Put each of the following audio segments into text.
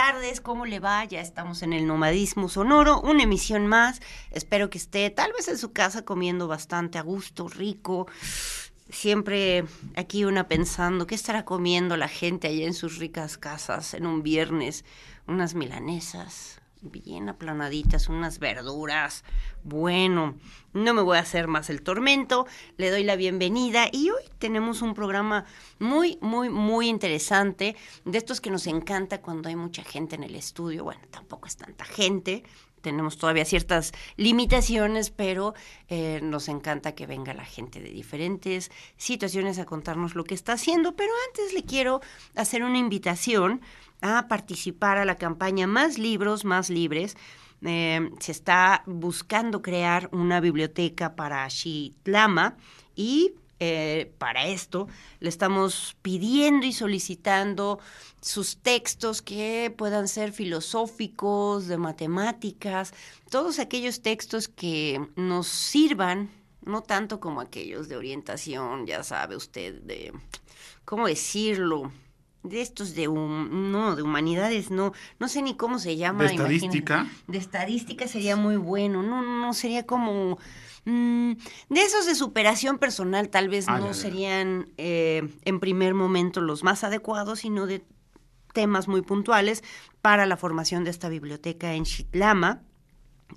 Tardes, ¿cómo le va? Ya estamos en el Nomadismo Sonoro, una emisión más. Espero que esté tal vez en su casa comiendo bastante a gusto, rico. Siempre aquí una pensando, ¿qué estará comiendo la gente allá en sus ricas casas en un viernes? Unas milanesas, bien aplanaditas, unas verduras. Bueno, no me voy a hacer más el tormento, le doy la bienvenida y hoy tenemos un programa muy, muy, muy interesante, de estos que nos encanta cuando hay mucha gente en el estudio. Bueno, tampoco es tanta gente, tenemos todavía ciertas limitaciones, pero eh, nos encanta que venga la gente de diferentes situaciones a contarnos lo que está haciendo. Pero antes le quiero hacer una invitación a participar a la campaña Más Libros, Más Libres. Eh, se está buscando crear una biblioteca para Xitlama y eh, para esto le estamos pidiendo y solicitando sus textos que puedan ser filosóficos, de matemáticas, todos aquellos textos que nos sirvan, no tanto como aquellos de orientación, ya sabe usted, de, ¿cómo decirlo? De estos de no de humanidades no no sé ni cómo se llama de estadística de estadística sería muy bueno no no sería como mm, de esos de superación personal tal vez Ah, no ya, ya. serían eh, en primer momento los más adecuados sino de temas muy puntuales para la formación de esta biblioteca en Xitlama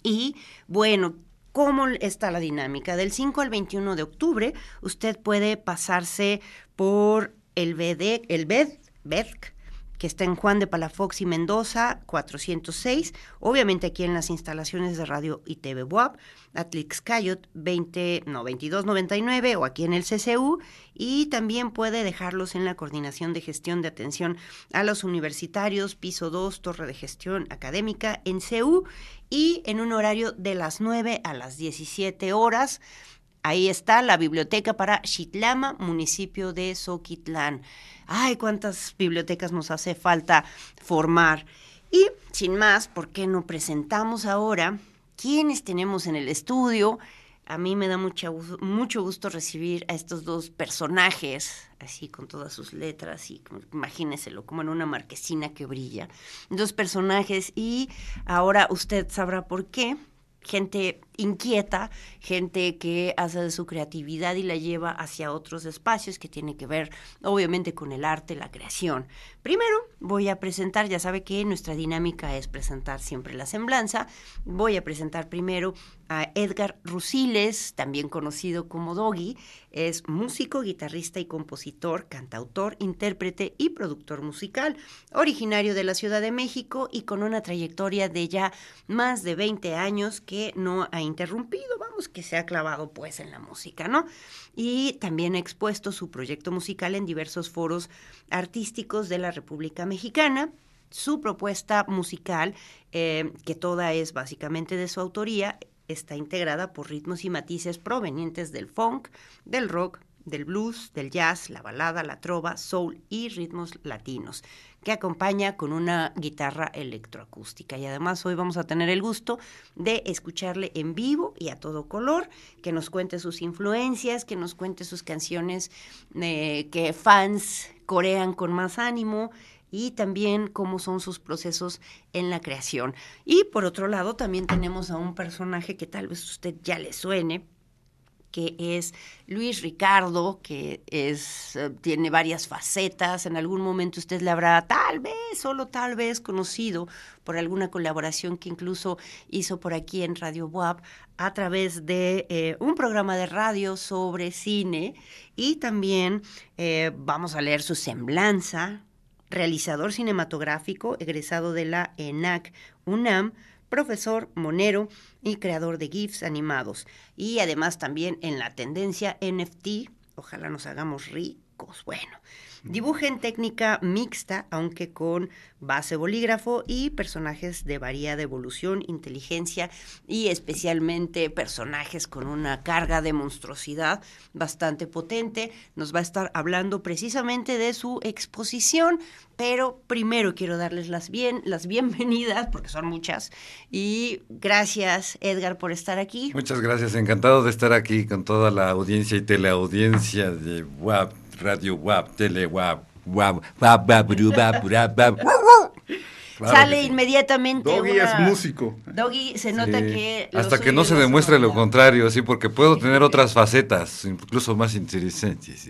y bueno, ¿cómo está la dinámica? Del 5 al 21 de octubre, usted puede pasarse por el BD, el BED, BEDC, que está en Juan de Palafox y Mendoza, 406, obviamente aquí en las instalaciones de Radio y TV WAP, Atlixcayot 20, no, 2299 o aquí en el CCU, y también puede dejarlos en la Coordinación de Gestión de Atención a los Universitarios, piso 2, Torre de Gestión Académica en CU, y en un horario de las 9 a las 17 horas. Ahí está la biblioteca para Xitlama, municipio de Soquitlán. Ay, cuántas bibliotecas nos hace falta formar. Y sin más, ¿por qué no presentamos ahora quiénes tenemos en el estudio? A mí me da mucha gu- mucho gusto recibir a estos dos personajes, así con todas sus letras, y imagíneselo como en una marquesina que brilla. Dos personajes, y ahora usted sabrá por qué gente inquieta, gente que hace de su creatividad y la lleva hacia otros espacios que tiene que ver obviamente con el arte, la creación. Primero voy a presentar, ya sabe que nuestra dinámica es presentar siempre la semblanza, voy a presentar primero a Edgar Rusiles, también conocido como Doggy, es músico, guitarrista y compositor, cantautor, intérprete y productor musical, originario de la Ciudad de México y con una trayectoria de ya más de 20 años que no ha interrumpido, vamos, que se ha clavado pues en la música, ¿no? Y también ha expuesto su proyecto musical en diversos foros artísticos de la República Mexicana. Su propuesta musical, eh, que toda es básicamente de su autoría, está integrada por ritmos y matices provenientes del funk, del rock, del blues, del jazz, la balada, la trova, soul y ritmos latinos, que acompaña con una guitarra electroacústica. Y además hoy vamos a tener el gusto de escucharle en vivo y a todo color, que nos cuente sus influencias, que nos cuente sus canciones eh, que fans corean con más ánimo y también cómo son sus procesos en la creación. Y por otro lado, también tenemos a un personaje que tal vez usted ya le suene, que es Luis Ricardo, que es, eh, tiene varias facetas. En algún momento usted le habrá tal vez, solo tal vez, conocido por alguna colaboración que incluso hizo por aquí en Radio WAP a través de eh, un programa de radio sobre cine. Y también eh, vamos a leer su semblanza, realizador cinematográfico, egresado de la ENAC UNAM, profesor monero y creador de GIFs animados. Y además también en la tendencia NFT, ojalá nos hagamos ricos, bueno. Dibuja en técnica mixta, aunque con base bolígrafo y personajes de variada evolución, inteligencia y especialmente personajes con una carga de monstruosidad bastante potente. Nos va a estar hablando precisamente de su exposición, pero primero quiero darles las bien las bienvenidas porque son muchas y gracias Edgar por estar aquí. Muchas gracias, encantado de estar aquí con toda la audiencia y teleaudiencia de WAP Radio WAP, Tele WAP, WAP, WAP, WAP, Sale inmediatamente. Doggy es músico. Doggy se nota que. Hasta que no se demuestre lo contrario, sí, porque puedo tener otras facetas, incluso más interesantes.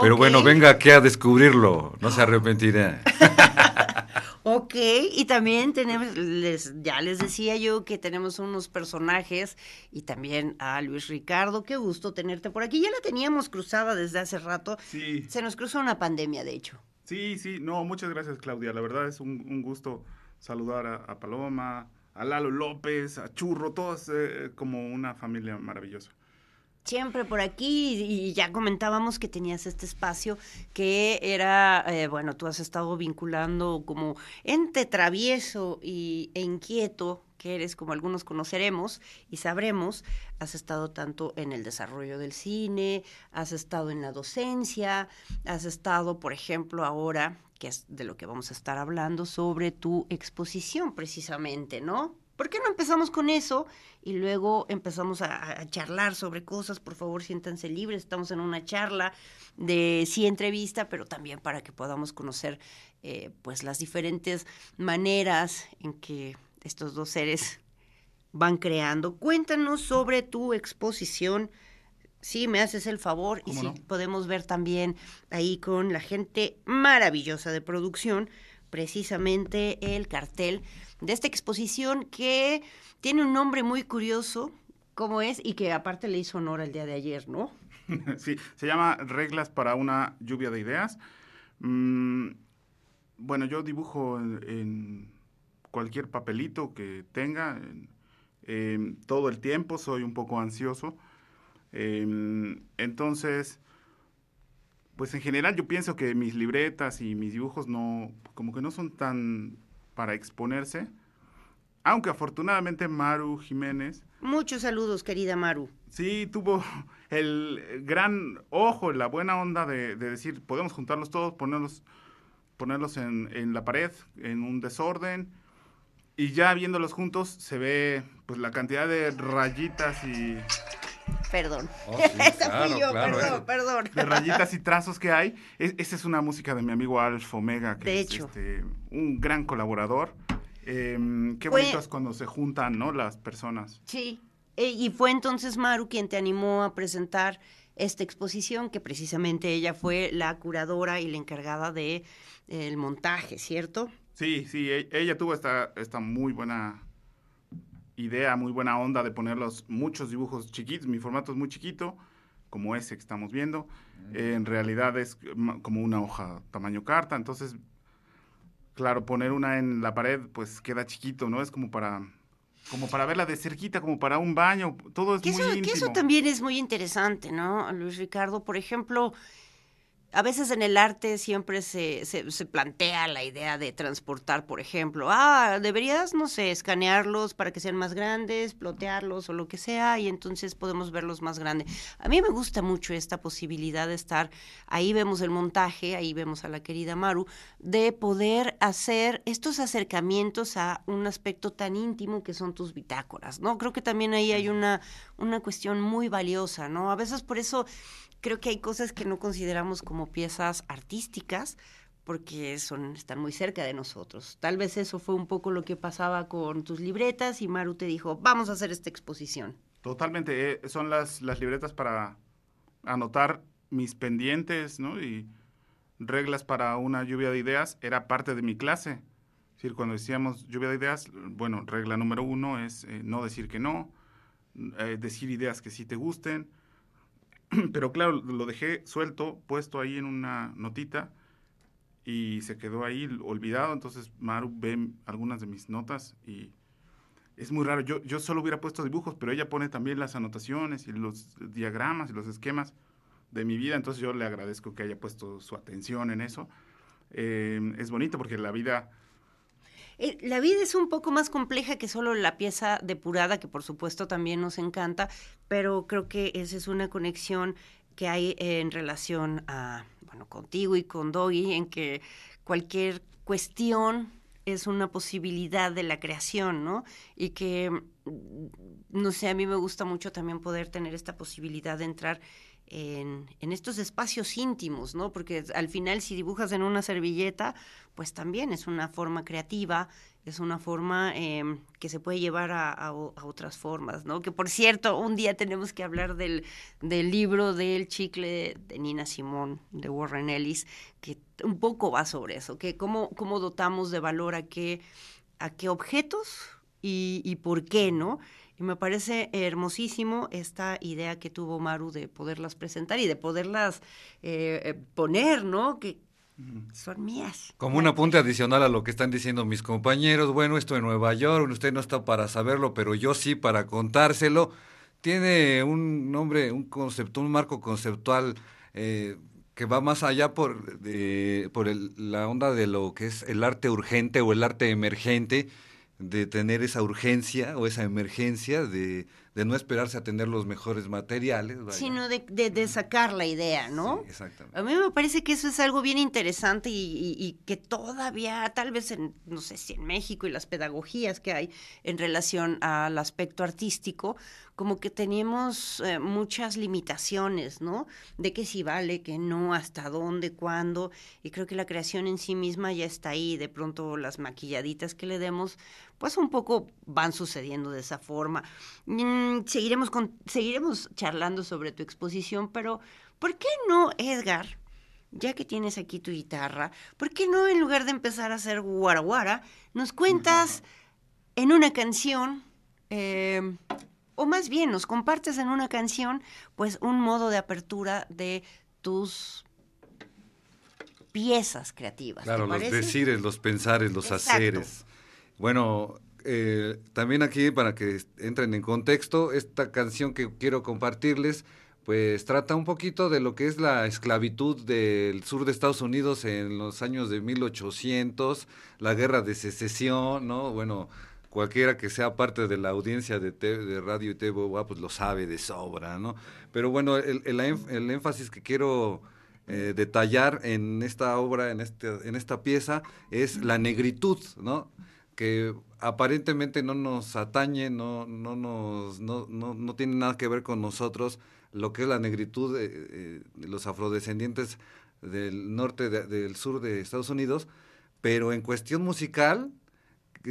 Pero bueno, venga aquí a descubrirlo, no se arrepentirá. Ok, y también tenemos, les, ya les decía yo que tenemos unos personajes y también a Luis Ricardo. Qué gusto tenerte por aquí. Ya la teníamos cruzada desde hace rato. Sí. Se nos cruzó una pandemia, de hecho. Sí, sí. No, muchas gracias, Claudia. La verdad es un, gusto saludar a, Paloma, a Lalo López, a Churro, todos eh, como una familia maravillosa siempre por aquí y ya comentábamos que tenías este espacio que era, eh, bueno, tú has estado vinculando como ente travieso y, e inquieto que eres, como algunos conoceremos y sabremos, has estado tanto en el desarrollo del cine, has estado en la docencia, has estado, por ejemplo, ahora, que es de lo que vamos a estar hablando, sobre tu exposición precisamente, ¿no? ¿Por qué no empezamos con eso y luego empezamos a, charlar sobre cosas? Por favor, siéntanse libres. Estamos en una charla de sí entrevista, pero también para que podamos conocer eh, pues las diferentes maneras en que estos dos seres van creando. Cuéntanos sobre tu exposición. Si me haces el favor y si podemos ver también ahí con la gente maravillosa de producción precisamente el cartel de esta exposición que tiene un nombre muy curioso, como es, y que aparte le hizo honor al día de ayer, ¿no? Sí, se llama Reglas para una lluvia de ideas. Mm, bueno, yo dibujo en, cualquier papelito que tenga, todo el tiempo, soy un poco ansioso. Em, entonces, pues en general yo pienso que mis libretas y mis dibujos no, como que no son tan para exponerse. Aunque afortunadamente Maru Jiménez. Muchos saludos, querida Maru. Sí, tuvo el gran ojo, la buena onda de, decir, podemos juntarlos todos, ponerlos, ponerlos en, en, la pared, en un desorden. Y ya viéndolos juntos se ve pues la cantidad de rayitas y Perdón. Oh, perdón, perdón. De rayitas y trazos que hay. esa es una música de mi amigo Alf Omega, que es este, un gran colaborador. Em, qué bonito es cuando se juntan, ¿no? Las personas. Sí. E, y fue entonces Maru quien te animó a presentar esta exposición, que precisamente ella fue la curadora y la encargada de el montaje, ¿cierto? Sí, sí, e, ella tuvo esta, esta muy buena idea, muy buena onda de ponerlos muchos dibujos chiquitos. Mi formato es muy chiquito, como ese que estamos viendo. en realidad es como una hoja tamaño carta. Entonces, claro, poner una en la pared, pues queda chiquito, ¿no? Es como para como para verla de cerquita, como para un baño, todo es muy eso, Que eso también es muy interesante, ¿no, Luis Ricardo? Por ejemplo, a veces en el arte siempre se, se, plantea la idea de transportar, por ejemplo, ah, deberías, no sé, escanearlos para que sean más grandes, plotearlos o lo que sea, y entonces podemos verlos más grandes. A mí me gusta mucho esta posibilidad de estar, ahí vemos el montaje, ahí vemos a la querida Maru, de poder hacer estos acercamientos a un aspecto tan íntimo que son tus bitácoras, ¿no? Creo que también ahí hay una, una cuestión muy valiosa, ¿no? A veces por eso creo que hay cosas que no consideramos como piezas artísticas porque son, están muy cerca de nosotros. Tal vez eso fue un poco lo que pasaba con tus libretas y Maru te dijo, vamos a hacer esta exposición. Totalmente, eh, son las, las libretas para anotar mis pendientes, ¿no? Y reglas para una lluvia de ideas era parte de mi clase. Es decir, cuando decíamos lluvia de ideas, bueno, regla número uno es eh, no decir que no, eh, decir ideas que sí te gusten, Pero claro, lo dejé suelto, puesto ahí en una notita y se quedó ahí olvidado. Entonces Maru ve algunas de mis notas y es muy raro. Yo, yo solo hubiera puesto dibujos, pero ella pone también las anotaciones y los diagramas y los esquemas. de mi vida, entonces yo le agradezco que haya puesto su atención en eso. Eh, es bonito porque la vida... Eh, la vida es un poco más compleja que solo la pieza depurada, que por supuesto también nos encanta, pero creo que esa es una conexión que hay en relación a, bueno, contigo y con Doggy, en que cualquier cuestión es una posibilidad de la creación, ¿no? Y que, mm, no sé, a mí me gusta mucho también poder tener esta posibilidad de entrar en, estos espacios íntimos, ¿no? Porque al final si dibujas en una servilleta, pues también es una forma creativa, es una forma em, que se puede llevar a, otras formas, ¿no? Que por cierto, un día tenemos que hablar del, libro del chicle de Nina Simón, de Warren Ellis, que un poco va sobre eso, que cómo, cómo dotamos de valor a qué, a qué objetos y, y por qué, ¿no? Y me parece hermosísimo esta idea que tuvo Maru de poderlas presentar y de poderlas eh, eh, poner, ¿no? Que son mías. Como un apunte adicional a lo que están diciendo mis compañeros, bueno, esto en Nueva York, usted no está para saberlo, pero yo sí para contárselo. Tiene un nombre, un concepto, un marco conceptual eh, que va más allá por, por la onda de lo que es el arte urgente o el arte emergente de tener esa urgencia o esa emergencia de, de no esperarse a tener los mejores materiales. Sino de, de, sacar la idea, ¿no? exactamente. A mí me parece que eso es algo bien interesante y, y, que todavía, tal vez, en, no sé si en México y las pedagogías que hay en relación al aspecto artístico, como que tenemos eh, muchas limitaciones, ¿no? De que si vale, que no, hasta dónde, cuándo. Y creo que la creación en sí misma ya está ahí. De pronto las maquilladitas que le demos, pues un poco van sucediendo de esa forma. Mm, seguiremos, con, seguiremos charlando sobre tu exposición, pero ¿por qué no, Edgar? Ya que tienes aquí tu guitarra, ¿por qué no en lugar de empezar a hacer guaraguara, nos cuentas en una canción eh, o más bien nos compartes en una canción, pues un modo de apertura de tus piezas creativas. Claro, los decires, los pensares, los haceres. Bueno, eh, también aquí para que entren en contexto, esta canción que quiero compartirles, pues trata un poquito de lo que es la esclavitud del sur de Estados Unidos en los años de 1800, la guerra de secesión, ¿no? Bueno, cualquiera que sea parte de la audiencia de, de radio y TV, pues lo sabe de sobra, ¿no? Pero bueno, el, el, énfasis que quiero eh, detallar en esta obra, en, este, en esta pieza, es la negritud, ¿no? Que aparentemente no nos atañe, no, no, nos, no, no, no tiene nada que ver con nosotros, lo que es la negritud de, eh, de los afrodescendientes del norte, del sur de Estados Unidos, pero en cuestión musical,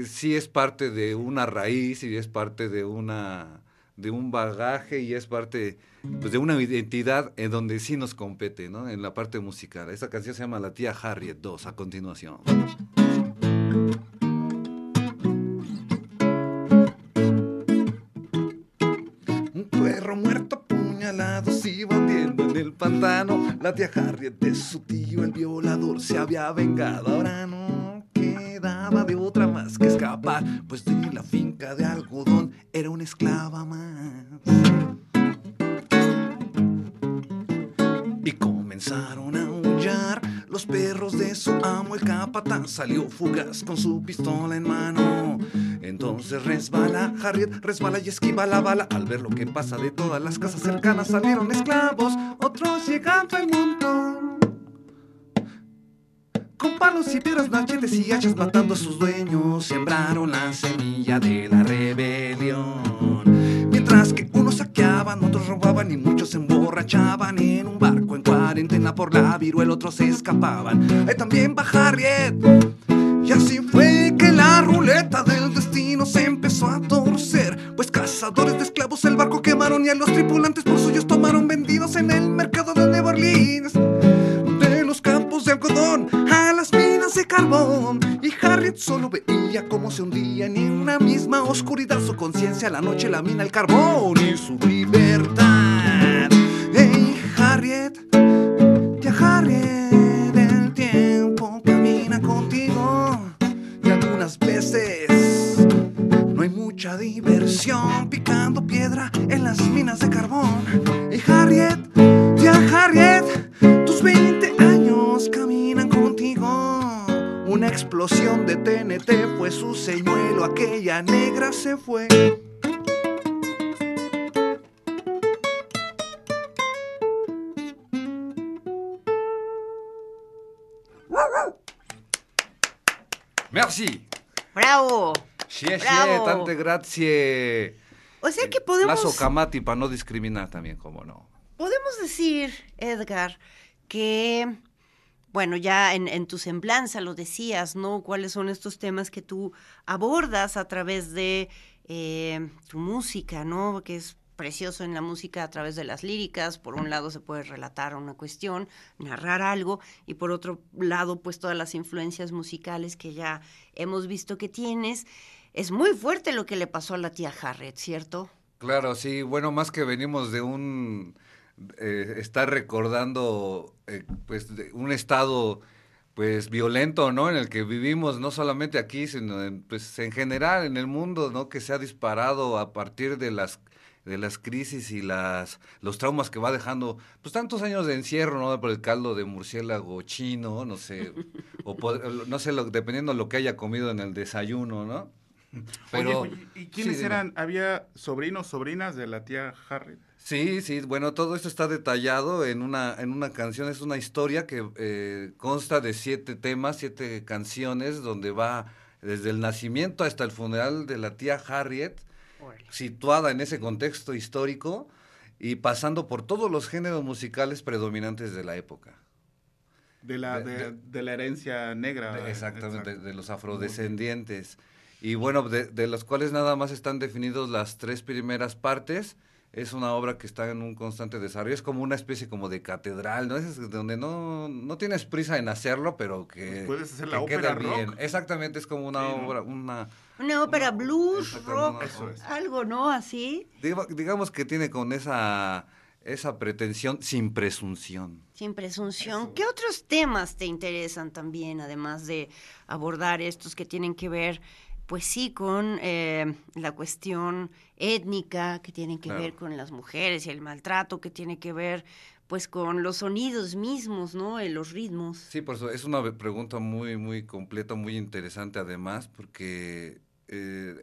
sí es parte de una raíz y es parte de una de un bagaje y es parte pues, de una identidad en donde sí nos compete, ¿no? En la parte musical. Esta canción se llama La tía Harriet 2 a continuación. Perro muerto apuñalado se iba hundiendo en el pantano. La tía Harriet de su tío, el violador, se había vengado. Ahora no quedaba de otra más que escapar, pues de la finca de algodón era una esclava más. Y comenzaron perros de su amo, el capatán salió fugaz con su pistola en mano. Entonces resbala Harriet, resbala y esquiva la bala. Al ver lo que pasa de todas las casas cercanas salieron esclavos, otros llegando al montón. Con palos y piedras, machetes y hachas matando a sus dueños, sembraron la semilla de la rebelión. Que unos saqueaban, otros robaban y muchos se emborrachaban en un barco en cuarentena por la viruela, otros se escapaban. Ahí también va Harriet. Y así fue que la ruleta del destino se empezó a torcer. Pues cazadores de esclavos el barco quemaron y a los tripulantes por suyos tomaron vendidos en el mercado de Nueva Orleans de algodón a las Y Harriet solo veía cómo se hundía en una misma oscuridad su conciencia, la noche, la mina, el carbón y su libertad. Hey, Harriet, ya Harriet, el tiempo camina contigo y algunas veces no hay mucha diversión picando piedra en las minas de carbón. Aquella negra se fue. Merci. Bravo. Xie, Bravo. tante grazie. O sea que podemos... Lazo Camati para no discriminar también, como no. Podemos decir, Edgar, que, bueno, ya en, en, tu semblanza lo decías, ¿no? ¿Cuáles son estos temas que tú abordas a través de eh, tu música, ¿no? Que es precioso en la música a través de las líricas. Por un lado se puede relatar una cuestión, narrar algo, y por otro lado, pues todas las influencias musicales que ya hemos visto que tienes. Es muy fuerte lo que le pasó a la tía Harriet, ¿cierto? Claro, sí. Bueno, más que venimos de un eh, estar recordando eh, pues de un estado pues violento, ¿no? En el que vivimos no solamente aquí, sino en, pues en general en el mundo, ¿no? Que se ha disparado a partir de las de las crisis y las los traumas que va dejando pues tantos años de encierro no por el caldo de murciélago chino no sé o no sé lo, dependiendo de lo que haya comido en el desayuno no pero oye, y quiénes sí, eran había sobrinos sobrinas de la tía Harriet Sí, sí, bueno, todo esto está detallado en una, en una canción, es una historia que eh, consta de siete temas, siete canciones, donde va desde el nacimiento hasta el funeral de la tía Harriet, Oye. situada en ese contexto histórico y pasando por todos los géneros musicales predominantes de la época. De la, de, de, de la herencia negra. De, exactamente, de los afrodescendientes. Y bueno, de los cuales nada más están definidos las tres primeras partes es una obra que está en un constante desarrollo, es como una especie como de catedral, ¿no? Es donde no, no tienes prisa en hacerlo, pero que, pues puedes hacer la que ópera queda bien. rock. Exactamente, es como una Sí, ¿no? obra, una... Una ópera una- blues, rock, una- Eso es. algo, ¿no? Así, Diga- digamos que tiene con esa, esa pretensión sin presunción. sin presunción. ¿Qué otros temas te interesan también, además de abordar estos que tienen que ver, pues sí, con eh, la cuestión étnica, que tienen que Claro. ver con las mujeres y el maltrato, que tiene que ver, pues, con los sonidos mismos, ¿no? Eh, los ritmos. Sí, por eso es una pregunta muy, muy completa, muy interesante además, porque eh,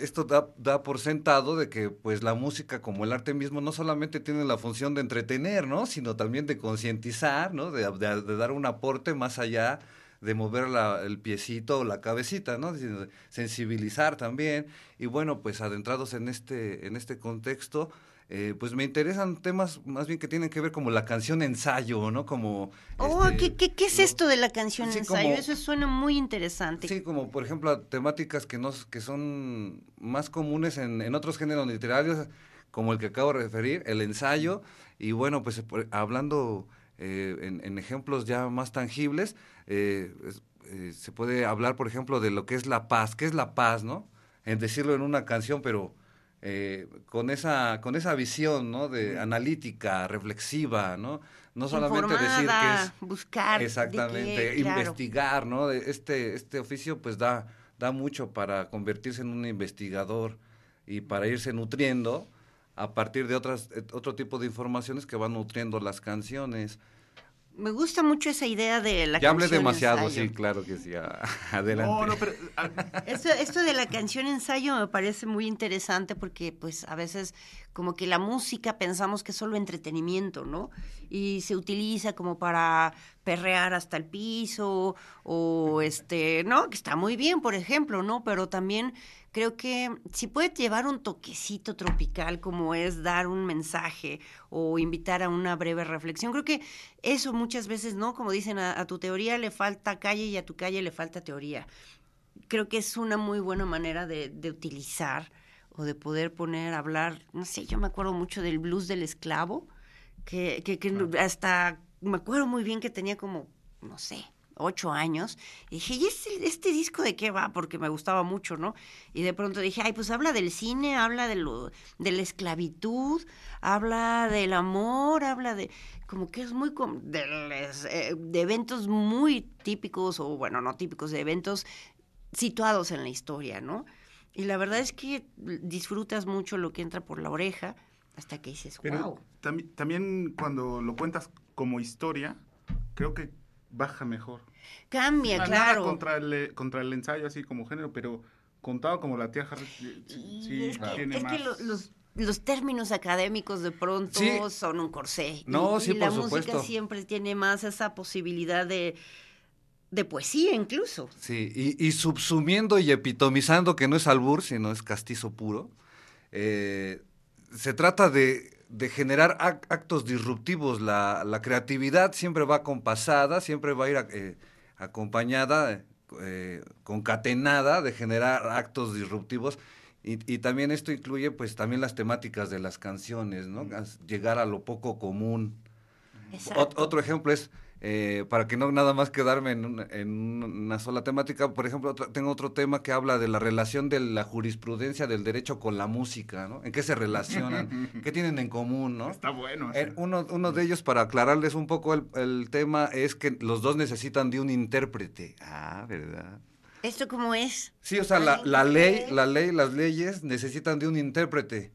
esto da, da por sentado de que pues la música como el arte mismo no solamente tiene la función de entretener, ¿no? Sino también de concientizar, ¿no? De, de- de dar un aporte más allá de mover la- el piecito o la cabecita, ¿no? De sensibilizar también. Y bueno, pues adentrados en este, en este contexto, eh, pues me interesan temas más bien que tienen que ver como la canción ensayo, ¿no? Como... Oh, este, ¿qué, qué, qué es lo- esto de la canción Sí, ensayo? como- Eso suena muy interesante. Sí, como por ejemplo temáticas que, no, que son más comunes en, en otros géneros literarios, como el que acabo de referir, el ensayo, y bueno, pues hablando eh, en, en ejemplos ya más tangibles, eh, eh, se puede hablar, por ejemplo, de lo que es la paz. ¿Qué es la paz, no? En decirlo en una canción, pero eh, con esa con esa visión, ¿no? De analítica, reflexiva, ¿no? No solamente decir que es buscar. Exactamente, qué, claro. investigar, ¿no? Este, este oficio pues da, da mucho para convertirse en un investigador y para irse nutriendo a partir de otras, eh, otro tipo de informaciones que van nutriendo las canciones. Me gusta mucho esa idea de la ya hablé canción demasiado, ensayo. sí, claro que sí. Adelante. No, no, pero Esto, esto de la canción ensayo me parece muy interesante porque pues a veces como que la música pensamos que es solo entretenimiento, ¿no? Y se utiliza como para perrear hasta el piso o este, ¿no? Que está muy bien, por ejemplo, ¿no? Pero también creo que si puede llevar un toquecito tropical como es dar un mensaje o invitar a una breve reflexión, creo que eso muchas veces, ¿no? Como dicen, a, a tu teoría le falta calle y a tu calle le falta teoría creo que es una muy buena manera de, de utilizar o de poder poner, hablar, no sé, yo me acuerdo mucho del blues del esclavo, que, que, que hasta me acuerdo muy bien que tenía como, no sé, ocho años, y dije, ¿y este, este disco de qué va? Porque me gustaba mucho, ¿no? Y de pronto dije, ay, pues habla del cine, habla de, lo, de la esclavitud, habla del amor, habla de, como que es muy, de, eh, de eventos muy típicos, o bueno, no típicos, de eventos situados en la historia, ¿no? Y la verdad es que disfrutas mucho lo que entra por la oreja hasta que dices, pero wow. tambi- también cuando lo cuentas como historia, creo que baja mejor. Cambia, Nada claro. contra el, contra el ensayo así como género, pero contado como la tía Harry, sí, Y sí es que, tiene es que más. lo- los, los términos académicos de pronto Sí. son un corsé. No, y, sí, y la música siempre tiene más esa posibilidad de, de poesía incluso. Sí, y, y subsumiendo y epitomizando que no es albur, sino es castizo puro, eh, se trata de, de generar ac- actos disruptivos. La, la creatividad siempre va compasada, siempre va a ir a- eh, acompañada, eh, concatenada de generar actos disruptivos. Y, y también esto incluye pues también las temáticas de las canciones, ¿no? As- Llegar a lo poco común. Ot- otro ejemplo es, eh, para que no nada más quedarme en una, en una sola temática, por ejemplo, otro- tengo otro tema que habla de la relación de la jurisprudencia del derecho con la música, ¿no? ¿En qué se relacionan? ¿Qué tienen en común, no? Está bueno. Eh, uno, uno de ellos, para aclararles un poco el, el tema, es que los dos necesitan de un intérprete. Ah, ¿verdad? ¿Esto cómo es? Sí, o sea, la, la ley, la ley, las leyes necesitan de un intérprete.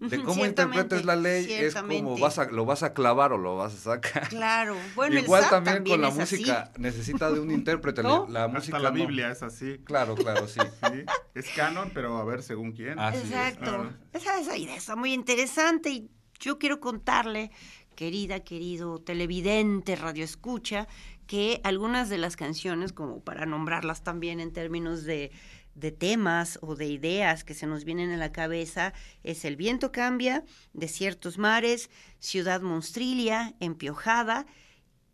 De cómo interpretes la ley es como vas a, lo vas a clavar o lo vas a sacar. Claro, bueno, Igual el SAT también, con la es así. música necesita de un intérprete. ¿No? La Hasta música la no. Biblia es así. Claro, claro, sí. Sí, es canon, pero a ver según quién. Así es. Exacto. Ah. Esa, esa idea está muy interesante y yo quiero contarle, querida, querido televidente, radio escucha, que algunas de las canciones, como para nombrarlas también en términos de, de temas o de ideas que se nos vienen a la cabeza, es El viento cambia, Desiertos mares, Ciudad monstrilia, Empiojada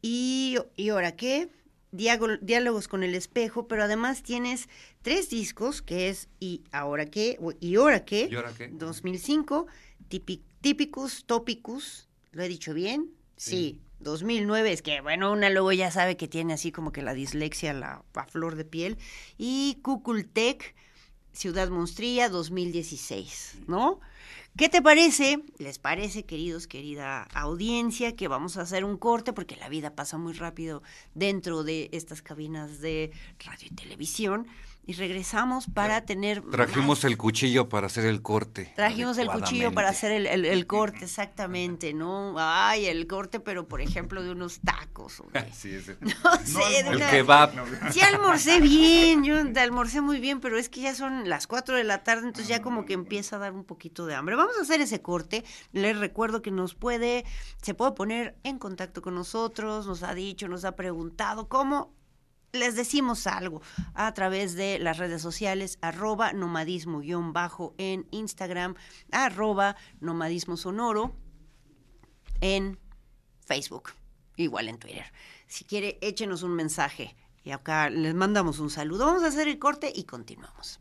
y, y ahora qué, diálogos con el espejo, pero además tienes tres discos, que es Y ahora qué, y ahora qué, ¿Y ahora qué? 2005, Tipi- Típicus, Topicus, ¿lo he dicho bien? Sí. Sí. 2009, es que bueno, una luego ya sabe que tiene así como que la dislexia, la, flor de piel. Y Cucultec, Ciudad Monstría, 2016, ¿no? ¿Qué te parece? ¿Les parece, queridos, querida audiencia, que vamos a hacer un corte porque la vida pasa muy rápido dentro de estas cabinas de radio y televisión? Y regresamos para tener... Trajimos más- el cuchillo para hacer el corte. Trajimos el cuchillo para hacer el, el- el corte, exactamente, ¿no? Ay, el corte, pero por ejemplo de unos tacos. o de- Sí, ese. no sé, de El una- kebab. Sí almorcé bien, yo almorcé muy bien, pero es que ya son las 4 de la tarde, entonces ya como que empieza a dar un poquito de hambre. Vamos a hacer ese corte. Les recuerdo que nos puede, se puede poner en contacto con nosotros, nos ha dicho, nos ha preguntado cómo. Les decimos algo a través de las redes sociales, arroba nomadismo-bajo en Instagram, arroba nomadismo sonoro en Facebook, igual en Twitter. Si quiere, échenos un mensaje y acá les mandamos un saludo. Vamos a hacer el corte y continuamos.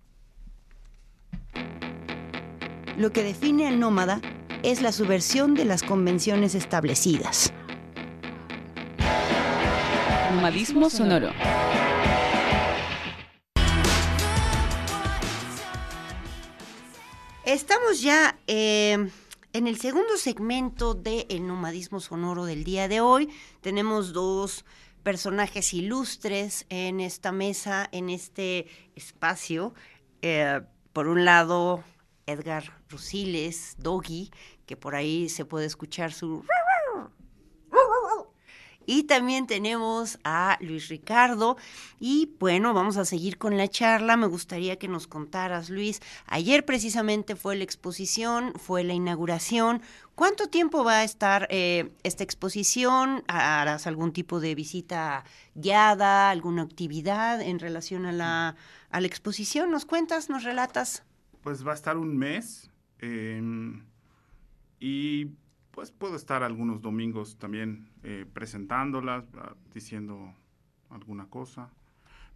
Lo que define al nómada es la subversión de las convenciones establecidas. Nomadismo sonoro. Estamos ya eh, en el segundo segmento del nomadismo sonoro del día de hoy. Tenemos dos personajes ilustres en esta mesa, en este espacio. Eh, por un lado, Edgar Rusiles, Doggy, que por ahí se puede escuchar su... Y también tenemos a Luis Ricardo. Y bueno, vamos a seguir con la charla. Me gustaría que nos contaras, Luis. Ayer precisamente fue la exposición, fue la inauguración. ¿Cuánto tiempo va a estar eh, esta exposición? ¿Harás algún tipo de visita guiada, alguna actividad en relación a la, a la exposición? ¿Nos cuentas, nos relatas? Pues va a estar un mes. eh, y pues puedo estar algunos domingos también eh, presentándolas, ah, diciendo alguna cosa.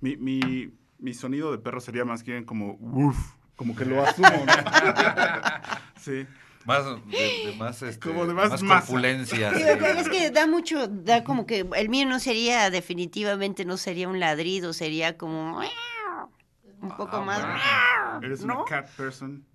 Mi, mi, mi sonido de perro sería más bien como "Uf", como que lo asumo. ¿no? sí. Más, de, de más, este, Como de más más corpulencia. Sí, sí. es que da mucho, da como que el mío no sería, definitivamente no sería un ladrido, sería como un poco Ah, más. bueno. Eres ¿no? una cat person.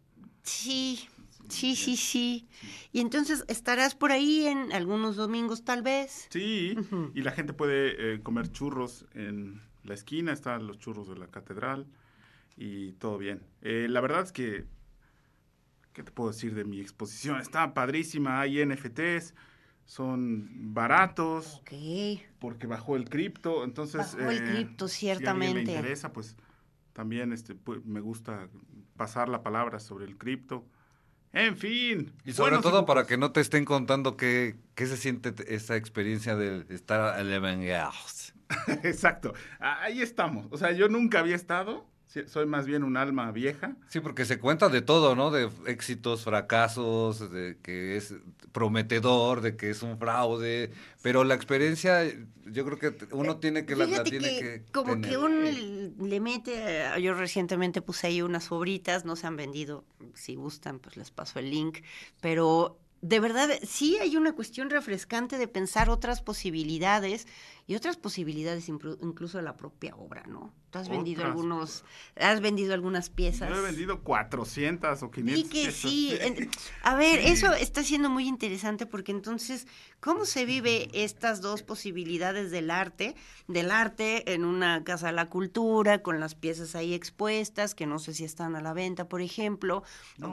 Sí, sí, sí, sí. Y entonces estarás por ahí en algunos domingos tal vez. Sí, y la gente puede eh, comer churros en la esquina, están los churros de la catedral y todo bien. Eh, la verdad es que, ¿qué te puedo decir de mi exposición? Está padrísima, hay NFTs, son baratos, Ok. porque bajó el cripto, entonces... Bajó el eh, cripto, Si a ciertamente. le interesa, pues también este, pues, me gusta pasar la palabra sobre el cripto. En fin. Y sobre todo para que no te estén contando qué, qué se siente esa experiencia de estar elevengados. Exacto. Ahí estamos. O sea, yo nunca había estado. Sí, Soy más bien un alma vieja. Sí, porque se cuenta de todo, ¿no? De éxitos, fracasos, de que es prometedor, de que es un fraude, pero la experiencia, yo creo que uno tiene que la, la Fíjate tiene que, que como tener. que uno le- mete, a- yo recientemente puse ahí unas obritas, no se han vendido, si gustan, pues les paso el link, pero de verdad sí hay una cuestión refrescante de pensar otras posibilidades y otras posibilidades incluso de la propia obra, ¿no? Tú has vendido Otras. algunos, has vendido algunas piezas. Yo he vendido 400 o 500. Y que piezas. sí. A ver, eso está siendo muy interesante porque entonces, ¿cómo se vive estas dos posibilidades del arte? Del arte en una casa de la cultura, con las piezas ahí expuestas, que no sé si están a la venta, por ejemplo,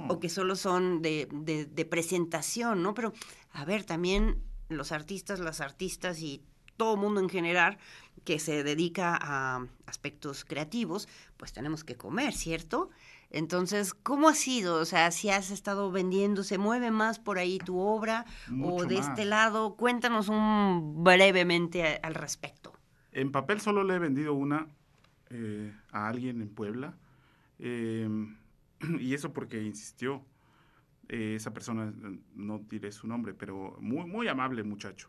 o, que solo son de, de- de presentación, ¿no? Pero, a ver, también los artistas, las artistas y todo mundo en general que se dedica a aspectos creativos, pues tenemos que comer, ¿cierto? Entonces, ¿cómo ha sido? O sea, si has estado vendiendo, ¿se mueve más por ahí tu obra? o de más. este lado, cuéntanos un brevemente a- al respecto. En papel solo le he vendido una eh, a alguien en Puebla. eh, y eso porque insistió. Eh, esa persona, no diré su nombre, pero muy, muy amable muchacho.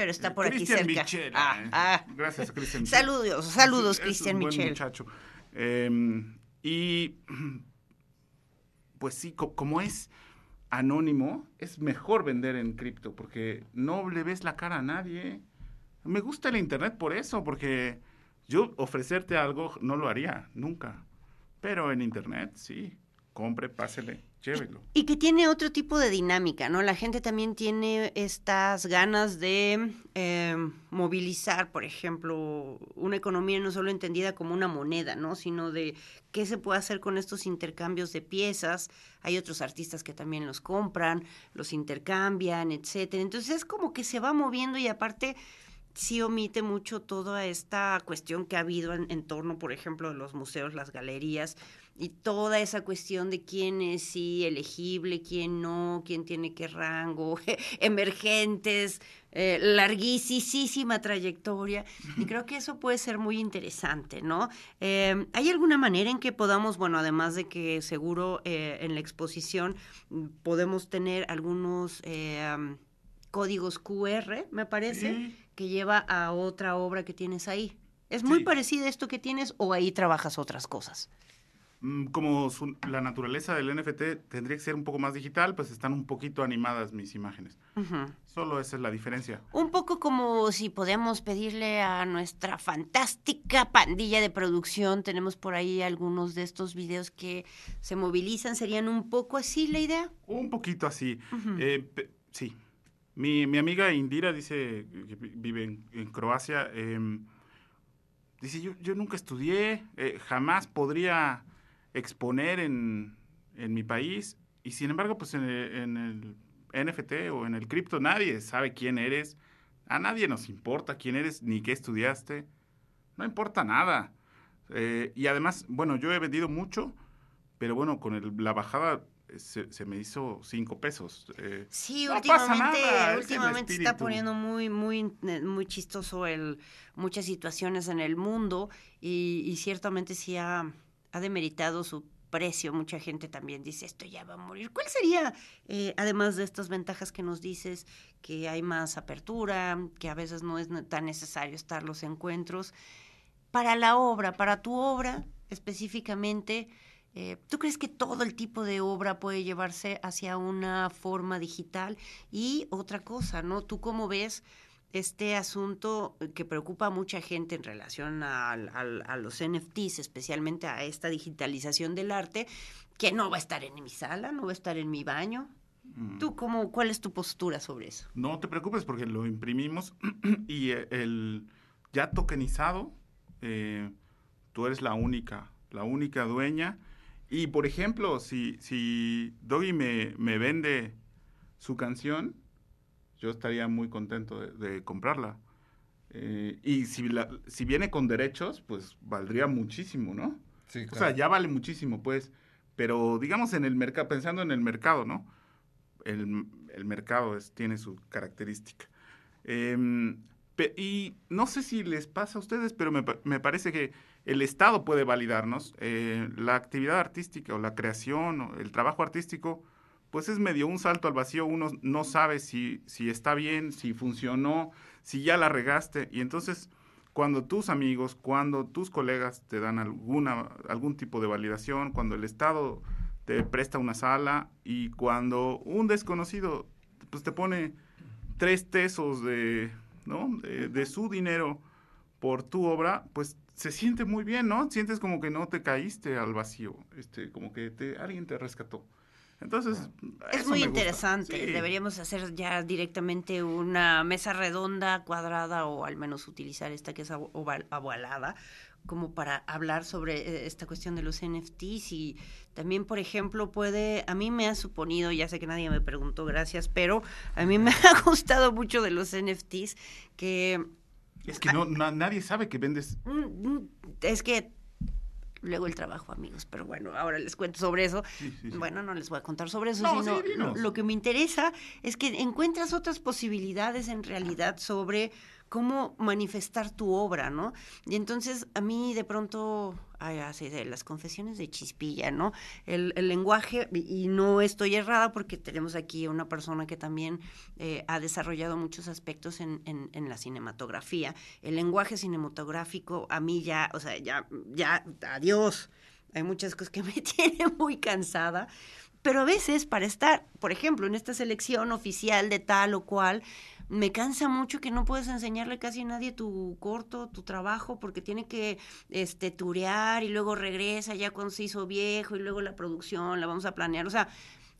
Pero está Eh, por aquí Cristian cerca. Michel, Ah, eh. ah. Gracias, Cristian. Michel. Saludos, saludos, Cristian buen Michel. muchacho. Eh, y pues sí, co- como es anónimo, es mejor vender en cripto porque no le ves la cara a nadie. Me gusta el internet por eso, porque yo ofrecerte algo no lo haría nunca. Pero en internet sí, compre, pásele, Y que tiene otro tipo de dinámica, ¿no? La gente también tiene estas ganas de eh, movilizar, por ejemplo, una economía no solo entendida como una moneda, ¿no? Sino de qué se puede hacer con estos intercambios de piezas. Hay otros artistas que también los compran, los intercambian, etcétera. Entonces es como que se va moviendo y aparte sí omite mucho toda esta cuestión que ha habido en torno, por ejemplo, de los museos, las galerías, y toda esa cuestión de quién es sí elegible, quién no, quién tiene qué rango, emergentes, eh, larguísima trayectoria. Y creo que eso puede ser muy interesante, ¿no? Eh, ¿Hay alguna manera en que podamos, bueno, además de que seguro eh, en la exposición mm, podemos tener algunos am, códigos QR, me parece, Sí. que lleva a otra obra que tienes ahí? ¿Es muy Sí. parecida a esto que tienes o ahí trabajas otras cosas? Mm, Como su- la naturaleza del NFT tendría que ser un poco más digital, pues están un poquito animadas mis imágenes. Solo esa es la diferencia. Un poco como si podemos pedirle a nuestra fantástica pandilla de producción, tenemos por ahí algunos de estos videos que se movilizan, ¿serían un poco así la idea? Un poquito así. Eh, sí. Mi, mi amiga Indira dice que vi- vive en, en Croacia. em, dice, yo, yo nunca estudié, eh, jamás podría exponer en, en mi país. Y sin embargo, pues en el, en el NFT o en el cripto nadie sabe quién eres. A nadie nos importa quién eres ni qué estudiaste. No importa nada. Eh, y además, bueno, yo he vendido mucho, pero bueno, con el- la bajada eh, se, se me hizo cinco pesos. eh, Sí, No últimamente, nada, es últimamente está espíritu. poniendo muy, muy, eh, muy chistoso el, muchas situaciones en el mundo y, y ciertamente sí ha, ha demeritado su precio. Mucha gente también dice esto ya va a morir. ¿Cuál sería, eh, además de estas ventajas que nos dices, que hay más apertura, que a veces no es tan necesario estar los encuentros? Para la obra, para tu obra específicamente, eh, ¿tú crees que todo el tipo de obra puede llevarse hacia una forma digital? Y otra cosa, ¿no? ¿Tú cómo ves este asunto que preocupa a mucha gente en relación al- al- a los NFTs, especialmente a esta digitalización del arte, que no va a estar en mi sala, no va a estar en mi baño? mm, ¿Tú cómo, cuál es tu postura sobre eso? No te preocupes porque lo imprimimos y eh, el ya tokenizado, eh, tú eres la única, la única dueña. Y por ejemplo, si, si Doggy me, me vende su canción, yo estaría muy contento de, de comprarla. Eh, y si, la, si viene con derechos, pues valdría muchísimo, ¿no? Sí, O sea, ya vale muchísimo, pues. Pero digamos en el mercado, pensando en el mercado, ¿no? El, el mercado es, tiene su característica. Em, y no sé si les pasa a ustedes, pero me, me parece que el Estado puede validarnos. eh, la actividad artística o la creación o el trabajo artístico, pues es medio un salto al vacío. Uno no sabe si, si está bien, si funcionó, si ya la regaste. Y entonces, cuando tus amigos, cuando tus colegas te dan alguna, algún tipo de validación, cuando el Estado te presta una sala y cuando un desconocido pues te pone tres tesos de, ¿no? de, de su dinero por tu obra, pues se siente muy bien, ¿no? Sientes como que no te caíste al vacío, este, como que te, alguien te rescató. Entonces, Es eso muy interesante. Sí. Deberíamos hacer ya directamente una mesa redonda, cuadrada o al menos utilizar esta que es oval- ovalada como para hablar sobre eh, esta cuestión de los NFTs y también, por ejemplo, puede, a mí me ha suponido, ya sé que nadie me preguntó, gracias, pero a mí me ha gustado mucho de los NFTs que Es que no, na- nadie sabe que vendes. mm, mm, es que luego el trabajo, amigos, pero bueno, ahora les cuento sobre eso. Sí, sí, sí. Bueno, no les voy a contar sobre eso, No, sino lo, que me interesa es que encuentras otras posibilidades en realidad sobre cómo manifestar tu obra, ¿no? Y entonces a mí de pronto, así de las confesiones de chispilla, ¿no? El, el lenguaje, y no estoy errada porque tenemos aquí una persona que también eh, ha desarrollado muchos aspectos en, en- en la cinematografía. El lenguaje cinematográfico a mí ya, o sea, ya, ya, adiós. Hay muchas cosas que me tienen muy cansada. Pero a veces para estar, por ejemplo, en esta selección oficial de tal o cual, me cansa mucho que no puedes enseñarle casi a nadie tu corto, tu trabajo, porque tiene que este, turear y luego regresa ya cuando se hizo viejo y luego la producción la vamos a planear. O sea,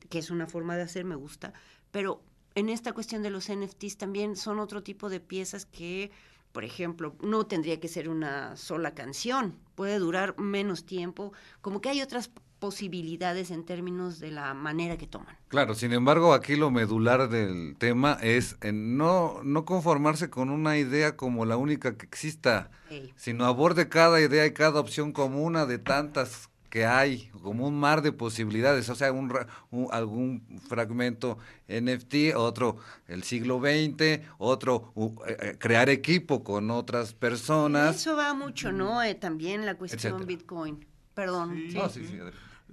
que es una forma de hacer, me gusta. Pero en esta cuestión de los NFTs también son otro tipo de piezas que, por ejemplo, no tendría que ser una sola canción, puede durar menos tiempo, como que hay otras posibilidades en términos de la manera que toman. Claro, sin embargo, aquí lo medular del tema es en no, no conformarse con una idea como la única que exista, sino aborde cada idea y cada opción como una de tantas que hay, como un mar de posibilidades, o sea, un, un- algún fragmento NFT, otro el siglo XX, otro u- eh, eh, crear equipo con otras personas. Eso va mucho, ¿no? Eh, también la cuestión Etcétera. Bitcoin. Perdón. Sí. sí.